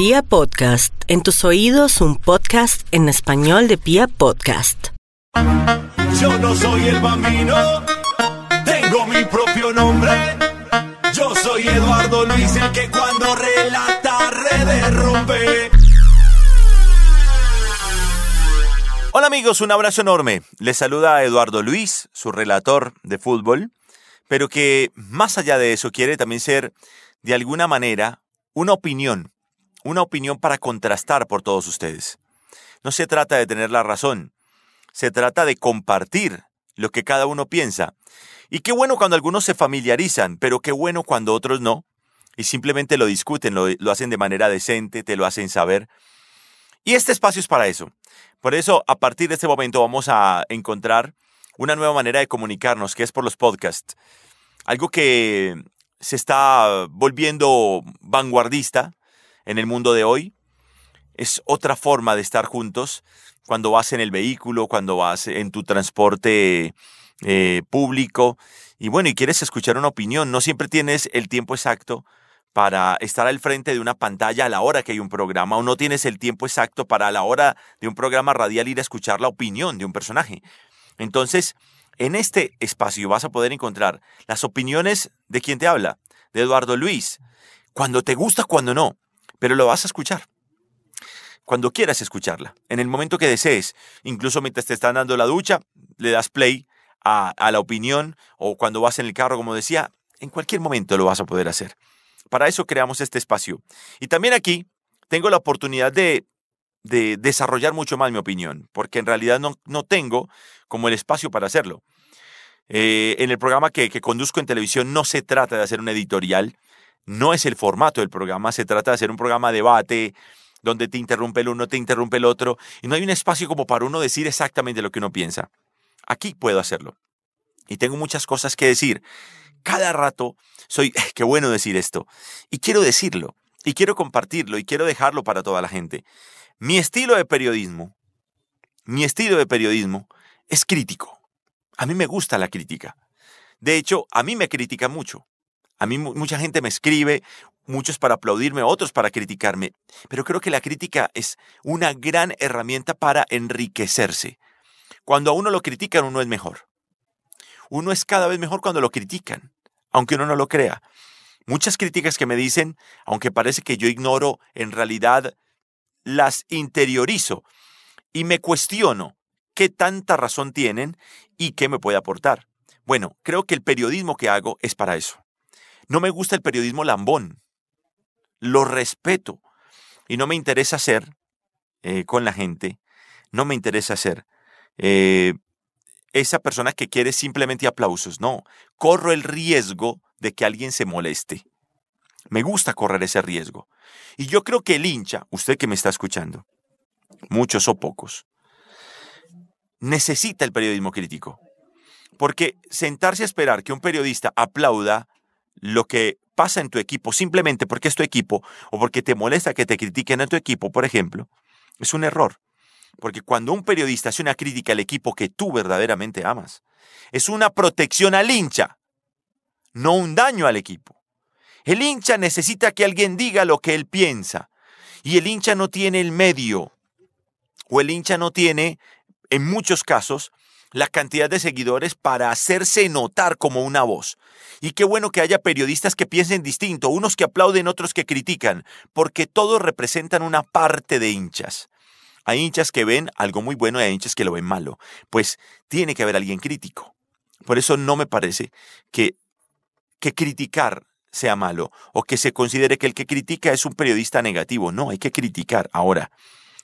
Pia Podcast, en tus oídos un podcast en español de Pia Podcast. Yo no soy el bambino, tengo mi propio nombre. Yo soy Eduardo Luis, el que cuando relata redes rompe. Hola amigos, un abrazo enorme. Les saluda Eduardo Luis, su relator de fútbol, pero que más allá de eso quiere también ser, de alguna manera, una opinión, una opinión para contrastar por todos ustedes. No se trata de tener la razón, se trata de compartir lo que cada uno piensa. Y qué bueno cuando algunos se familiarizan, pero qué bueno cuando otros no, y simplemente lo discuten, lo, lo hacen de manera decente, te lo hacen saber. Y este espacio es para eso. Por eso, a partir de este momento vamos a encontrar una nueva manera de comunicarnos, que es por los podcasts. Algo que se está volviendo vanguardista en el mundo de hoy. Es otra forma de estar juntos cuando vas en el vehículo, cuando vas en tu transporte eh, público. Y bueno, y quieres escuchar una opinión, no siempre tienes el tiempo exacto para estar al frente de una pantalla a la hora que hay un programa o no tienes el tiempo exacto para a la hora de un programa radial ir a escuchar la opinión de un personaje. Entonces, en este espacio vas a poder encontrar las opiniones de quien te habla, de Eduardo Luis, cuando te gusta, cuando no, pero lo vas a escuchar. Cuando quieras escucharla, en el momento que desees, incluso mientras te están dando la ducha, le das play a, la opinión o cuando vas en el carro, como decía, en cualquier momento lo vas a poder hacer. Para eso creamos este espacio. Y también aquí tengo la oportunidad de, de desarrollar mucho más mi opinión, porque en realidad no, no tengo como el espacio para hacerlo. Eh, en el programa que, que conduzco en televisión no se trata de hacer un editorial, no es el formato del programa, se trata de hacer un programa de debate donde te interrumpe el uno, te interrumpe el otro, y no hay un espacio como para uno decir exactamente lo que uno piensa. Aquí puedo hacerlo. Y tengo muchas cosas que decir. Cada rato soy, qué bueno decir esto, y quiero decirlo, y quiero compartirlo, y quiero dejarlo para toda la gente. Mi estilo de periodismo, mi estilo de periodismo es crítico. A mí me gusta la crítica. De hecho, a mí me critica mucho. A mí mucha gente me escribe, muchos para aplaudirme, otros para criticarme. Pero creo que la crítica es una gran herramienta para enriquecerse. Cuando a uno lo critican, uno es mejor. Uno es cada vez mejor cuando lo critican, aunque uno no lo crea. Muchas críticas que me dicen, aunque parece que yo ignoro, en realidad las interiorizo y me cuestiono qué tanta razón tienen y qué me puede aportar. Bueno, creo que el periodismo que hago es para eso. No me gusta el periodismo lambón. Lo respeto. Y no me interesa ser eh, con la gente, no me interesa ser eh, esa persona que quiere simplemente aplausos. No, corro el riesgo de que alguien se moleste. Me gusta correr ese riesgo. Y yo creo que el hincha, usted que me está escuchando, muchos o pocos, necesita el periodismo crítico. Porque sentarse a esperar que un periodista aplauda lo que pasa en tu equipo simplemente porque es tu equipo o porque te molesta que te critiquen en tu equipo, por ejemplo, es un error. Porque cuando un periodista hace una crítica al equipo que tú verdaderamente amas, es una protección al hincha, no un daño al equipo. El hincha necesita que alguien diga lo que él piensa y el hincha no tiene el medio o el hincha no tiene, en muchos casos, la cantidad de seguidores para hacerse notar como una voz. Y qué bueno que haya periodistas que piensen distinto, unos que aplauden, otros que critican, porque todos representan una parte de hinchas. Hay hinchas que ven algo muy bueno y hay hinchas que lo ven malo. Pues tiene que haber alguien crítico. Por eso no me parece que, que criticar sea malo o que se considere que el que critica es un periodista negativo. No, hay que criticar. Ahora,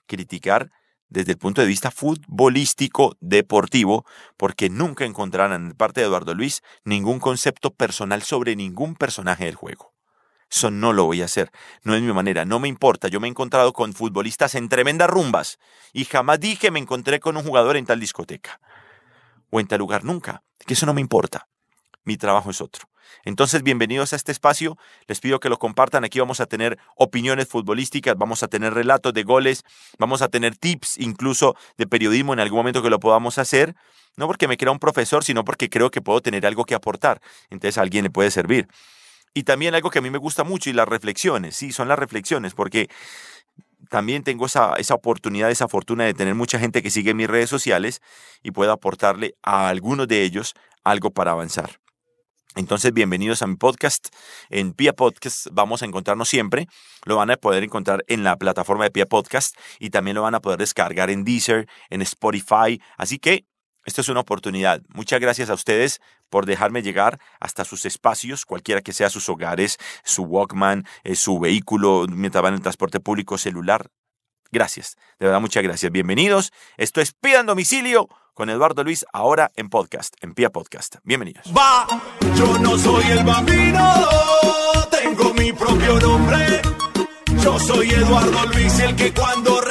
criticar desde el punto de vista futbolístico deportivo, porque nunca encontrarán en parte de Eduardo Luis ningún concepto personal sobre ningún personaje del juego. Eso no lo voy a hacer, no es mi manera, no me importa. Yo me he encontrado con futbolistas en tremendas rumbas y jamás dije me encontré con un jugador en tal discoteca o en tal lugar, nunca, que eso no me importa. Mi trabajo es otro. Entonces, bienvenidos a este espacio. Les pido que lo compartan. Aquí vamos a tener opiniones futbolísticas, vamos a tener relatos de goles, vamos a tener tips incluso de periodismo en algún momento que lo podamos hacer. No porque me crea un profesor, sino porque creo que puedo tener algo que aportar. Entonces, a alguien le puede servir. Y también algo que a mí me gusta mucho y las reflexiones, sí, son las reflexiones, porque también tengo esa, esa oportunidad, esa fortuna de tener mucha gente que sigue mis redes sociales y puedo aportarle a algunos de ellos algo para avanzar. Entonces, bienvenidos a mi podcast. En Pia Podcast vamos a encontrarnos siempre. Lo van a poder encontrar en la plataforma de Pia Podcast y también lo van a poder descargar en Deezer, en Spotify. Así que esto es una oportunidad. Muchas gracias a ustedes por dejarme llegar hasta sus espacios, cualquiera que sea sus hogares, su Walkman, eh, su vehículo, mientras van en transporte público, celular. Gracias. De verdad, muchas gracias. Bienvenidos. Esto es en Domicilio con Eduardo Luis, ahora en podcast, en Pia Podcast. Bienvenidos. Va, yo no soy el bambino, tengo mi propio nombre. Yo soy Eduardo Luis, el que cuando.